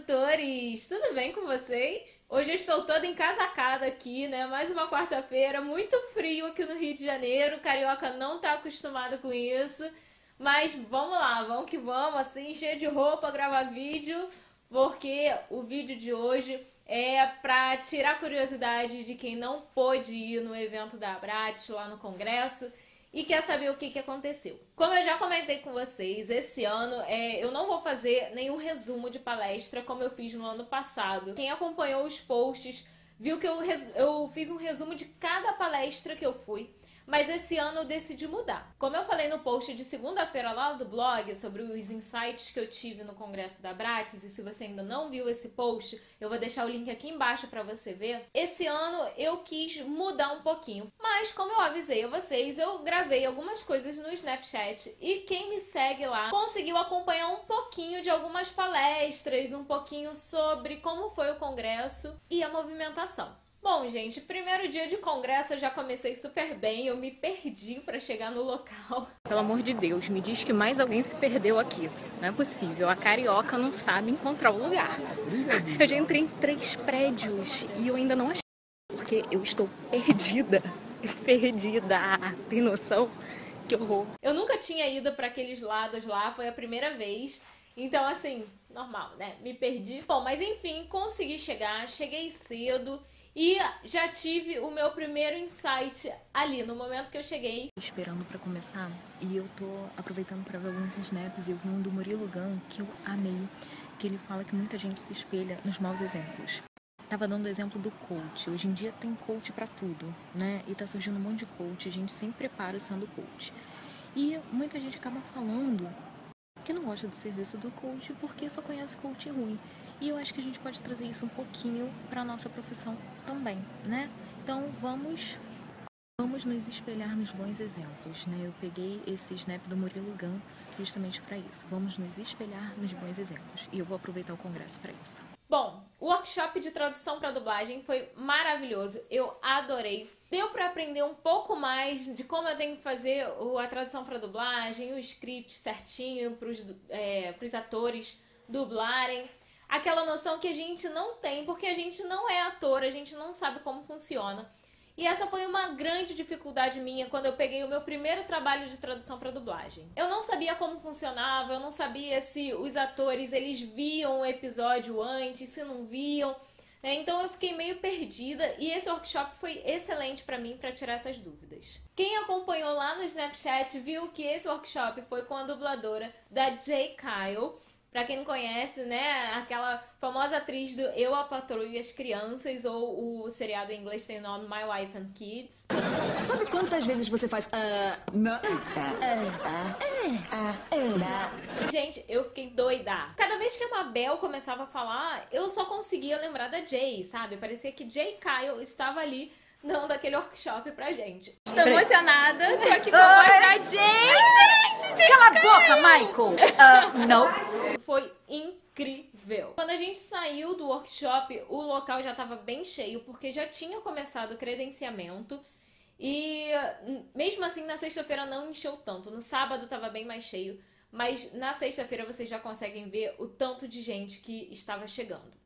tradutores! Tudo bem com vocês? Hoje eu estou toda encasacada aqui, né? Mais uma quarta-feira, muito frio aqui no Rio de Janeiro. O carioca não tá acostumado com isso. Mas vamos lá, vamos que vamos, assim, cheio de roupa, gravar vídeo, porque o vídeo de hoje é para tirar a curiosidade de quem não pôde ir no evento da Abrat lá no congresso e quer saber o que, que aconteceu. Como eu já comentei com vocês, esse ano é, eu não vou fazer nenhum resumo de palestra como eu fiz no ano passado. Quem acompanhou os posts viu que eu, eu fiz um resumo de cada palestra que eu fui mas esse ano eu decidi mudar. Como eu falei no post de segunda-feira lá do blog sobre os insights que eu tive no congresso da Bratis, e se você ainda não viu esse post, eu vou deixar o link aqui embaixo para você ver. Esse ano eu quis mudar um pouquinho, mas como eu avisei a vocês, eu gravei algumas coisas no Snapchat e quem me segue lá conseguiu acompanhar um pouquinho de algumas palestras, um pouquinho sobre como foi o congresso e a movimentação. Bom, gente, primeiro dia de congresso eu já comecei super bem, eu me perdi para chegar no local. Pelo amor de Deus, me diz que mais alguém se perdeu aqui. Não é possível, a carioca não sabe encontrar o lugar. Eu já entrei em três prédios e eu ainda não achei, porque eu estou perdida. Perdida, tem noção? Que horror. Eu nunca tinha ido para aqueles lados lá, foi a primeira vez. Então, assim, normal, né? Me perdi. Bom, mas enfim, consegui chegar, cheguei cedo e já tive o meu primeiro insight ali, no momento que eu cheguei. Esperando para começar, e eu tô aproveitando para ver alguns snaps, eu vi um do Murilo Gun que eu amei, que ele fala que muita gente se espelha nos maus exemplos. Tava dando o exemplo do coach. Hoje em dia tem coach para tudo, né? E tá surgindo um monte de coach, a gente sempre prepara sendo coach. E muita gente acaba falando que não gosta do serviço do coach porque só conhece coach ruim. E eu acho que a gente pode trazer isso um pouquinho para nossa profissão também, né? Então vamos vamos nos espelhar nos bons exemplos, né? Eu peguei esse snap do Murilo Gun justamente para isso. Vamos nos espelhar nos bons exemplos e eu vou aproveitar o congresso para isso. Bom, o workshop de tradução para dublagem foi maravilhoso. Eu adorei. Deu para aprender um pouco mais de como eu tenho que fazer a tradução para dublagem, o script certinho para os é, atores dublarem aquela noção que a gente não tem, porque a gente não é ator, a gente não sabe como funciona. E essa foi uma grande dificuldade minha quando eu peguei o meu primeiro trabalho de tradução para dublagem. Eu não sabia como funcionava, eu não sabia se os atores eles viam o episódio antes, se não viam. Né? Então eu fiquei meio perdida e esse workshop foi excelente para mim para tirar essas dúvidas. Quem acompanhou lá no Snapchat viu que esse workshop foi com a dubladora da J. Kyle Pra quem não conhece, né, aquela famosa atriz do Eu, a Patroa e as Crianças, ou o seriado em inglês tem o nome My Wife and Kids. Sabe quantas vezes você faz... Uh, não... Gente, eu fiquei doida. Cada vez que a Mabel começava a falar, eu só conseguia lembrar da Jay, sabe? Parecia que Jay Kyle estava ali dando aquele workshop pra gente. Estou emocionada, tô aqui com a voz da. Gente, Cala a boca, Michael! Uh, não foi incrível. Quando a gente saiu do workshop, o local já estava bem cheio, porque já tinha começado o credenciamento. E mesmo assim, na sexta-feira não encheu tanto. No sábado estava bem mais cheio. Mas na sexta-feira vocês já conseguem ver o tanto de gente que estava chegando.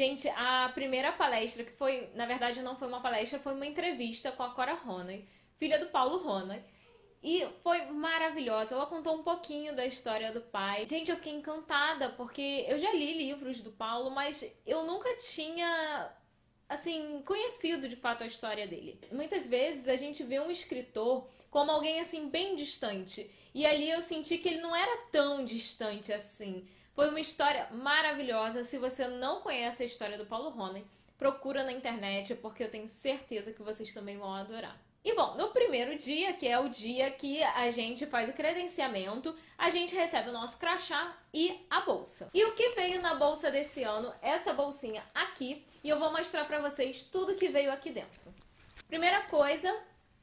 Gente, a primeira palestra, que foi, na verdade, não foi uma palestra, foi uma entrevista com a Cora Roney, filha do Paulo Roney. E foi maravilhosa. Ela contou um pouquinho da história do pai. Gente, eu fiquei encantada, porque eu já li livros do Paulo, mas eu nunca tinha, assim, conhecido de fato a história dele. Muitas vezes a gente vê um escritor como alguém, assim, bem distante. E ali eu senti que ele não era tão distante assim. Foi uma história maravilhosa. Se você não conhece a história do Paulo Rony, procura na internet porque eu tenho certeza que vocês também vão adorar. E bom, no primeiro dia, que é o dia que a gente faz o credenciamento, a gente recebe o nosso crachá e a bolsa. E o que veio na bolsa desse ano? Essa bolsinha aqui, e eu vou mostrar para vocês tudo que veio aqui dentro. Primeira coisa,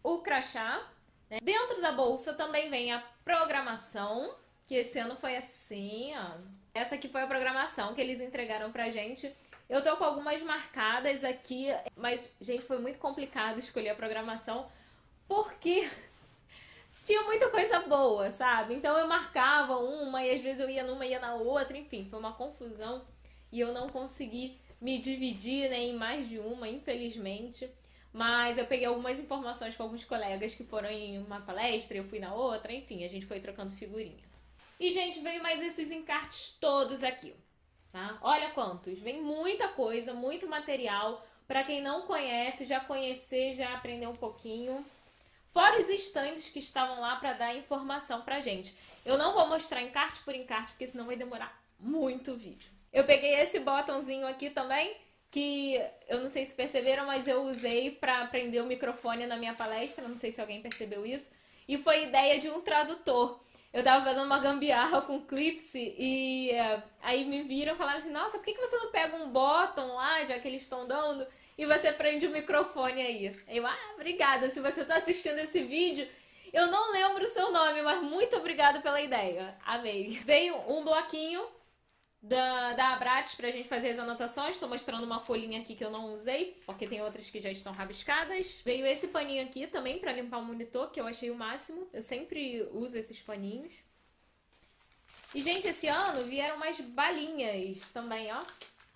o crachá. Né? Dentro da bolsa também vem a programação, que esse ano foi assim, ó. Essa aqui foi a programação que eles entregaram pra gente. Eu tô com algumas marcadas aqui, mas, gente, foi muito complicado escolher a programação porque tinha muita coisa boa, sabe? Então eu marcava uma e às vezes eu ia numa e ia na outra, enfim, foi uma confusão e eu não consegui me dividir né, em mais de uma, infelizmente. Mas eu peguei algumas informações com alguns colegas que foram em uma palestra, eu fui na outra, enfim, a gente foi trocando figurinha. E, gente, veio mais esses encartes todos aqui tá? Olha quantos, vem muita coisa, muito material. Para quem não conhece, já conhecer, já aprender um pouquinho. Fora os estandes que estavam lá para dar informação pra gente. Eu não vou mostrar encarte por encarte, porque senão vai demorar muito vídeo. Eu peguei esse botãozinho aqui também, que eu não sei se perceberam, mas eu usei para prender o microfone na minha palestra, não sei se alguém percebeu isso. E foi ideia de um tradutor eu tava fazendo uma gambiarra com Clipse e é, aí me viram e falaram assim: Nossa, por que, que você não pega um bottom lá, já que eles estão dando, e você prende o microfone aí? Eu, ah, obrigada. Se você tá assistindo esse vídeo, eu não lembro o seu nome, mas muito obrigada pela ideia. Amei. Veio um bloquinho da, da Abrates pra gente fazer as anotações. Estou mostrando uma folhinha aqui que eu não usei, porque tem outras que já estão rabiscadas. Veio esse paninho aqui também para limpar o monitor, que eu achei o máximo. Eu sempre uso esses paninhos. E, gente, esse ano vieram mais balinhas também, ó.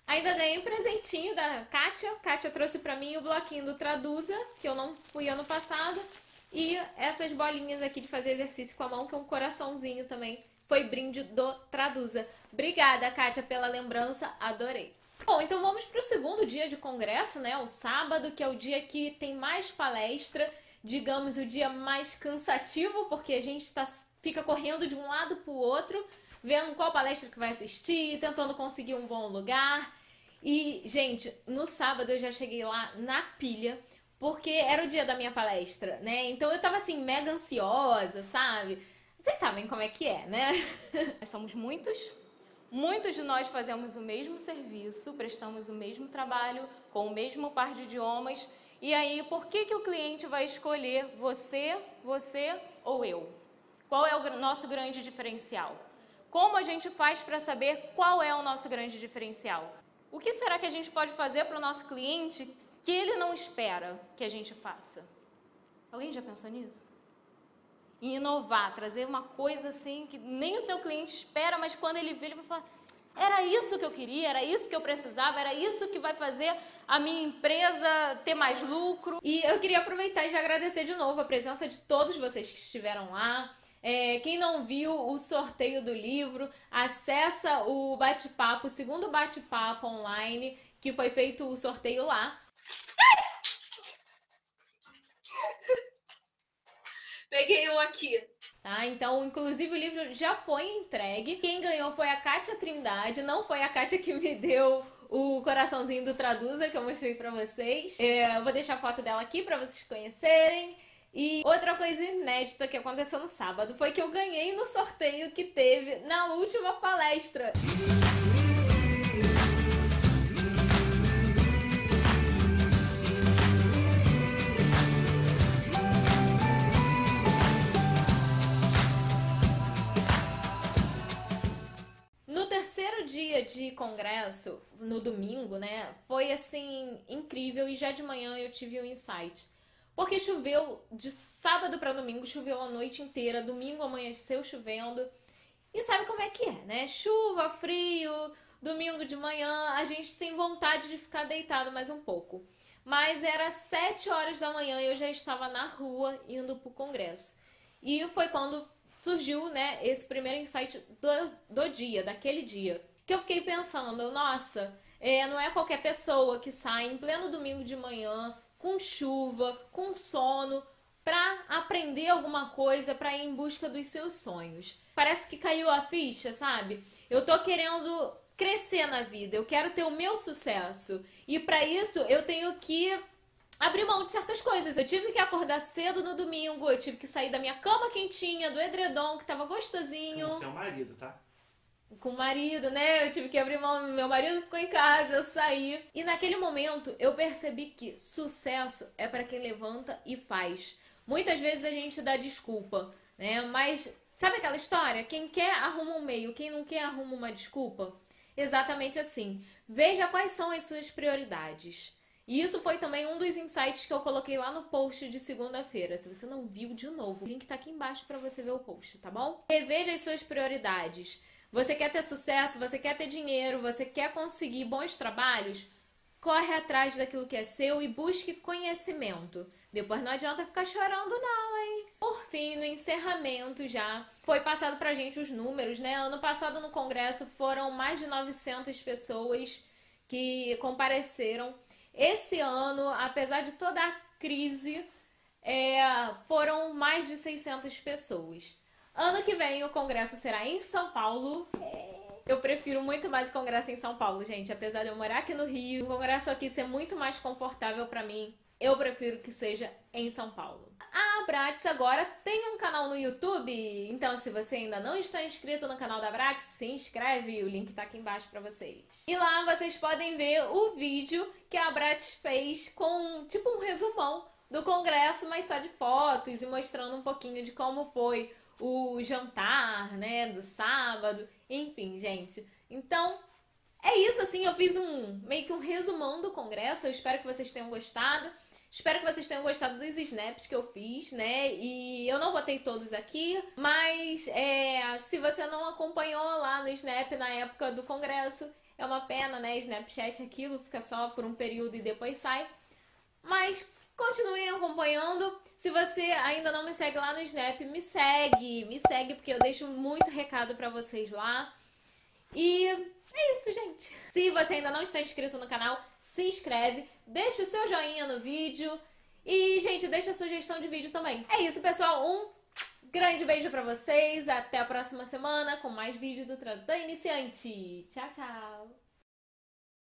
Ainda ganhei um presentinho da Kátia. Kátia trouxe para mim o bloquinho do Traduza, que eu não fui ano passado. E essas bolinhas aqui de fazer exercício com a mão, que é um coraçãozinho também foi brinde do Traduza. Obrigada, Kátia, pela lembrança, adorei. Bom, então vamos para o segundo dia de congresso, né? O sábado, que é o dia que tem mais palestra, digamos o dia mais cansativo, porque a gente tá, fica correndo de um lado para o outro, vendo qual palestra que vai assistir, tentando conseguir um bom lugar. E, gente, no sábado eu já cheguei lá na pilha, porque era o dia da minha palestra, né? Então eu tava assim, mega ansiosa, sabe? Vocês sabem como é que é, né? Nós somos muitos, muitos de nós fazemos o mesmo serviço, prestamos o mesmo trabalho, com o mesmo par de idiomas. E aí, por que, que o cliente vai escolher você, você ou eu? Qual é o nosso grande diferencial? Como a gente faz para saber qual é o nosso grande diferencial? O que será que a gente pode fazer para o nosso cliente que ele não espera que a gente faça? Alguém já pensou nisso? E inovar, trazer uma coisa assim que nem o seu cliente espera, mas quando ele vê, ele vai falar: era isso que eu queria, era isso que eu precisava, era isso que vai fazer a minha empresa ter mais lucro. E eu queria aproveitar e já agradecer de novo a presença de todos vocês que estiveram lá. É, quem não viu o sorteio do livro, acessa o bate-papo, o segundo bate-papo online, que foi feito o sorteio lá. Peguei um aqui. Tá, então, inclusive o livro já foi entregue. Quem ganhou foi a Kátia Trindade, não foi a Kátia que me deu o coraçãozinho do Traduza que eu mostrei pra vocês. É, eu vou deixar a foto dela aqui pra vocês conhecerem. E outra coisa inédita que aconteceu no sábado foi que eu ganhei no sorteio que teve na última palestra. terceiro congresso, no domingo, né, foi assim incrível e já de manhã eu tive um insight. Porque choveu de sábado para domingo, choveu a noite inteira, domingo amanheceu chovendo. E sabe como é que é, né? Chuva, frio, domingo de manhã, a gente tem vontade de ficar deitado mais um pouco. Mas era sete horas da manhã e eu já estava na rua indo pro congresso. E foi quando surgiu, né, esse primeiro insight do, do dia, daquele dia. Eu fiquei pensando, nossa, é, não é qualquer pessoa que sai em pleno domingo de manhã, com chuva, com sono, para aprender alguma coisa, para ir em busca dos seus sonhos. Parece que caiu a ficha, sabe? Eu tô querendo crescer na vida, eu quero ter o meu sucesso. E para isso eu tenho que abrir mão de certas coisas. Eu tive que acordar cedo no domingo, eu tive que sair da minha cama quentinha, do edredom que tava gostosinho. Seu marido, tá? Com o marido, né? Eu tive que abrir mão. Meu marido ficou em casa, eu saí. E naquele momento eu percebi que sucesso é para quem levanta e faz. Muitas vezes a gente dá desculpa, né? Mas sabe aquela história? Quem quer arruma um meio, quem não quer arruma uma desculpa? Exatamente assim. Veja quais são as suas prioridades. E isso foi também um dos insights que eu coloquei lá no post de segunda-feira. Se você não viu de novo, o link tá aqui embaixo para você ver o post, tá bom? Reveja as suas prioridades. Você quer ter sucesso, você quer ter dinheiro, você quer conseguir bons trabalhos? Corre atrás daquilo que é seu e busque conhecimento. Depois não adianta ficar chorando, não, hein? Por fim, no encerramento já, foi passado pra gente os números, né? Ano passado no congresso foram mais de 900 pessoas que compareceram. Esse ano, apesar de toda a crise, é, foram mais de 600 pessoas. Ano que vem o congresso será em São Paulo. Eu prefiro muito mais o congresso em São Paulo, gente. Apesar de eu morar aqui no Rio, o congresso aqui ser muito mais confortável para mim, eu prefiro que seja em São Paulo. A Bratis agora tem um canal no YouTube, então se você ainda não está inscrito no canal da Bratis, se inscreve, o link tá aqui embaixo para vocês. E lá vocês podem ver o vídeo que a Bratis fez com tipo um resumão do congresso, mas só de fotos e mostrando um pouquinho de como foi o jantar, né, do sábado, enfim, gente. Então, é isso assim, eu fiz um meio que um resumão do congresso. Eu espero que vocês tenham gostado. Espero que vocês tenham gostado dos snaps que eu fiz, né? E eu não botei todos aqui, mas é, se você não acompanhou lá no Snap na época do congresso, é uma pena, né? Snapchat aquilo fica só por um período e depois sai. Mas Continuem acompanhando. Se você ainda não me segue lá no Snap, me segue, me segue porque eu deixo muito recado para vocês lá. E é isso, gente. Se você ainda não está inscrito no canal, se inscreve, deixa o seu joinha no vídeo e, gente, deixa a sugestão de vídeo também. É isso, pessoal. Um grande beijo para vocês. Até a próxima semana com mais vídeo do Tradutor Iniciante. Tchau, tchau.